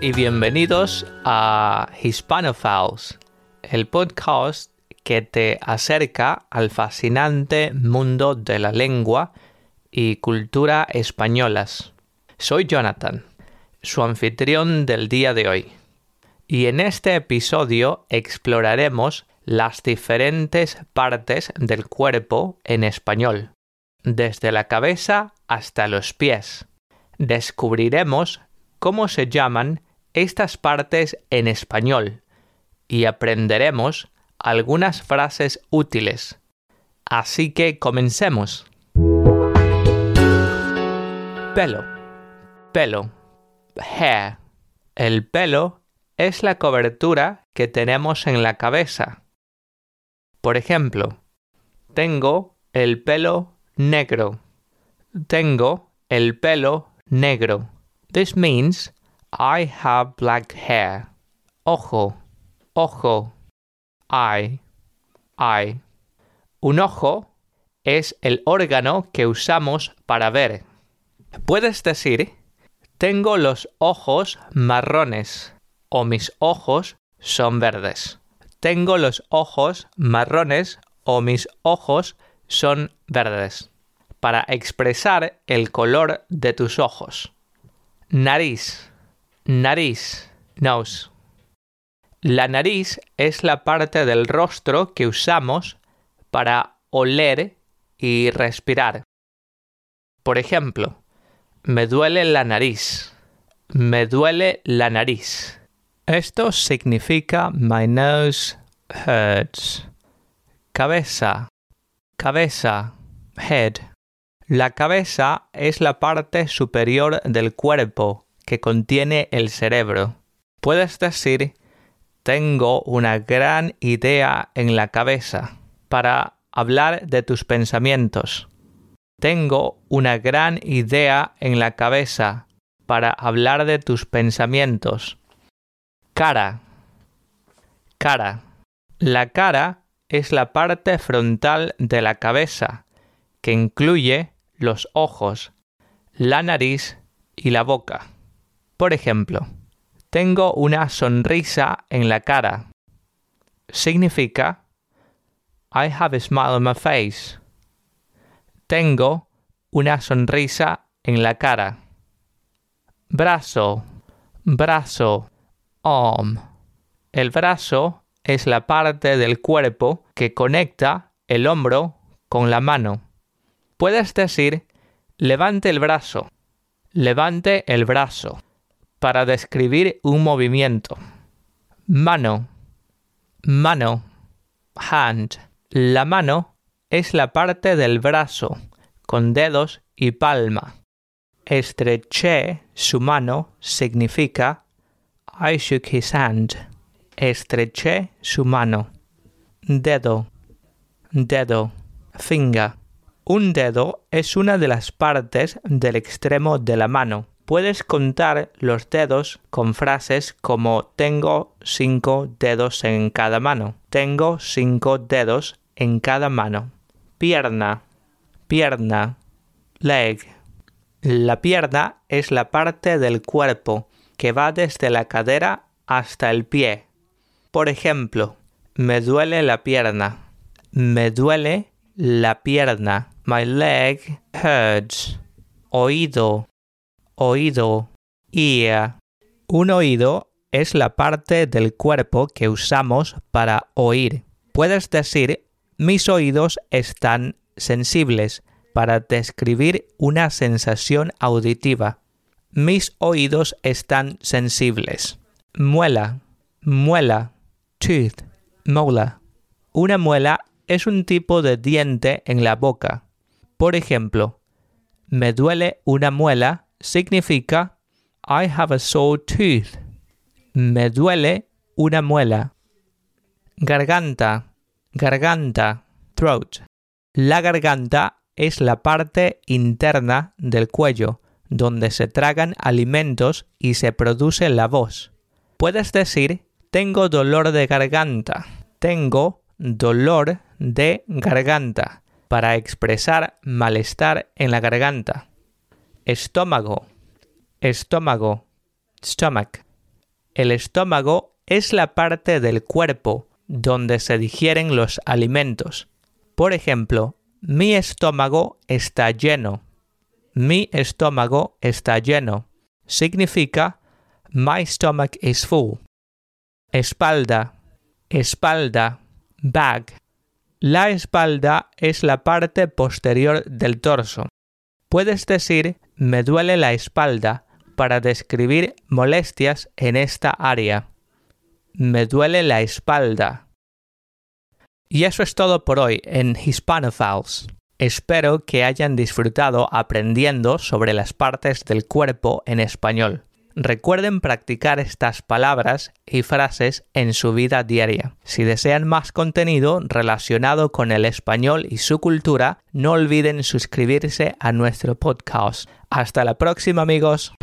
y bienvenidos a Hispanophiles, el podcast que te acerca al fascinante mundo de la lengua y cultura españolas. Soy Jonathan, su anfitrión del día de hoy, y en este episodio exploraremos las diferentes partes del cuerpo en español, desde la cabeza hasta los pies. Descubriremos cómo se llaman estas partes en español y aprenderemos algunas frases útiles. Así que comencemos. Pelo. Pelo. Hair. El pelo es la cobertura que tenemos en la cabeza. Por ejemplo, tengo el pelo negro. Tengo el pelo negro. This means I have black hair. Ojo, ojo, eye, eye. Un ojo es el órgano que usamos para ver. Puedes decir, tengo los ojos marrones o mis ojos son verdes. Tengo los ojos marrones o mis ojos son verdes. Para expresar el color de tus ojos. Nariz. Nariz. Nose. La nariz es la parte del rostro que usamos para oler y respirar. Por ejemplo, me duele la nariz. Me duele la nariz. Esto significa my nose hurts. Cabeza. Cabeza. Head. La cabeza es la parte superior del cuerpo que contiene el cerebro. Puedes decir tengo una gran idea en la cabeza para hablar de tus pensamientos. Tengo una gran idea en la cabeza para hablar de tus pensamientos. Cara. Cara. La cara es la parte frontal de la cabeza que incluye los ojos, la nariz y la boca. Por ejemplo, tengo una sonrisa en la cara. Significa I have a smile on my face. Tengo una sonrisa en la cara. Brazo, brazo, arm. El brazo es la parte del cuerpo que conecta el hombro con la mano. Puedes decir levante el brazo, levante el brazo para describir un movimiento. Mano, mano, hand. La mano es la parte del brazo con dedos y palma. Estreché su mano significa I shook his hand. Estreché su mano. Dedo, dedo, finger. Un dedo es una de las partes del extremo de la mano puedes contar los dedos con frases como tengo cinco dedos en cada mano. Tengo cinco dedos en cada mano. Pierna. Pierna. Leg. La pierna es la parte del cuerpo que va desde la cadera hasta el pie. Por ejemplo, me duele la pierna. Me duele la pierna. My leg hurts. Oído oído, ear. Un oído es la parte del cuerpo que usamos para oír. Puedes decir mis oídos están sensibles para describir una sensación auditiva. Mis oídos están sensibles. Muela, muela, tooth, mola. Una muela es un tipo de diente en la boca. Por ejemplo, me duele una muela significa I have a sore tooth. Me duele una muela. Garganta, garganta, throat. La garganta es la parte interna del cuello, donde se tragan alimentos y se produce la voz. Puedes decir tengo dolor de garganta. Tengo dolor de garganta para expresar malestar en la garganta estómago, estómago, stomach. El estómago es la parte del cuerpo donde se digieren los alimentos. Por ejemplo, mi estómago está lleno. Mi estómago está lleno. Significa My stomach is full. Espalda. Espalda. Back. La espalda es la parte posterior del torso. Puedes decir me duele la espalda para describir molestias en esta área. Me duele la espalda. Y eso es todo por hoy en Hispanophiles. Espero que hayan disfrutado aprendiendo sobre las partes del cuerpo en español. Recuerden practicar estas palabras y frases en su vida diaria. Si desean más contenido relacionado con el español y su cultura, no olviden suscribirse a nuestro podcast. Hasta la próxima amigos.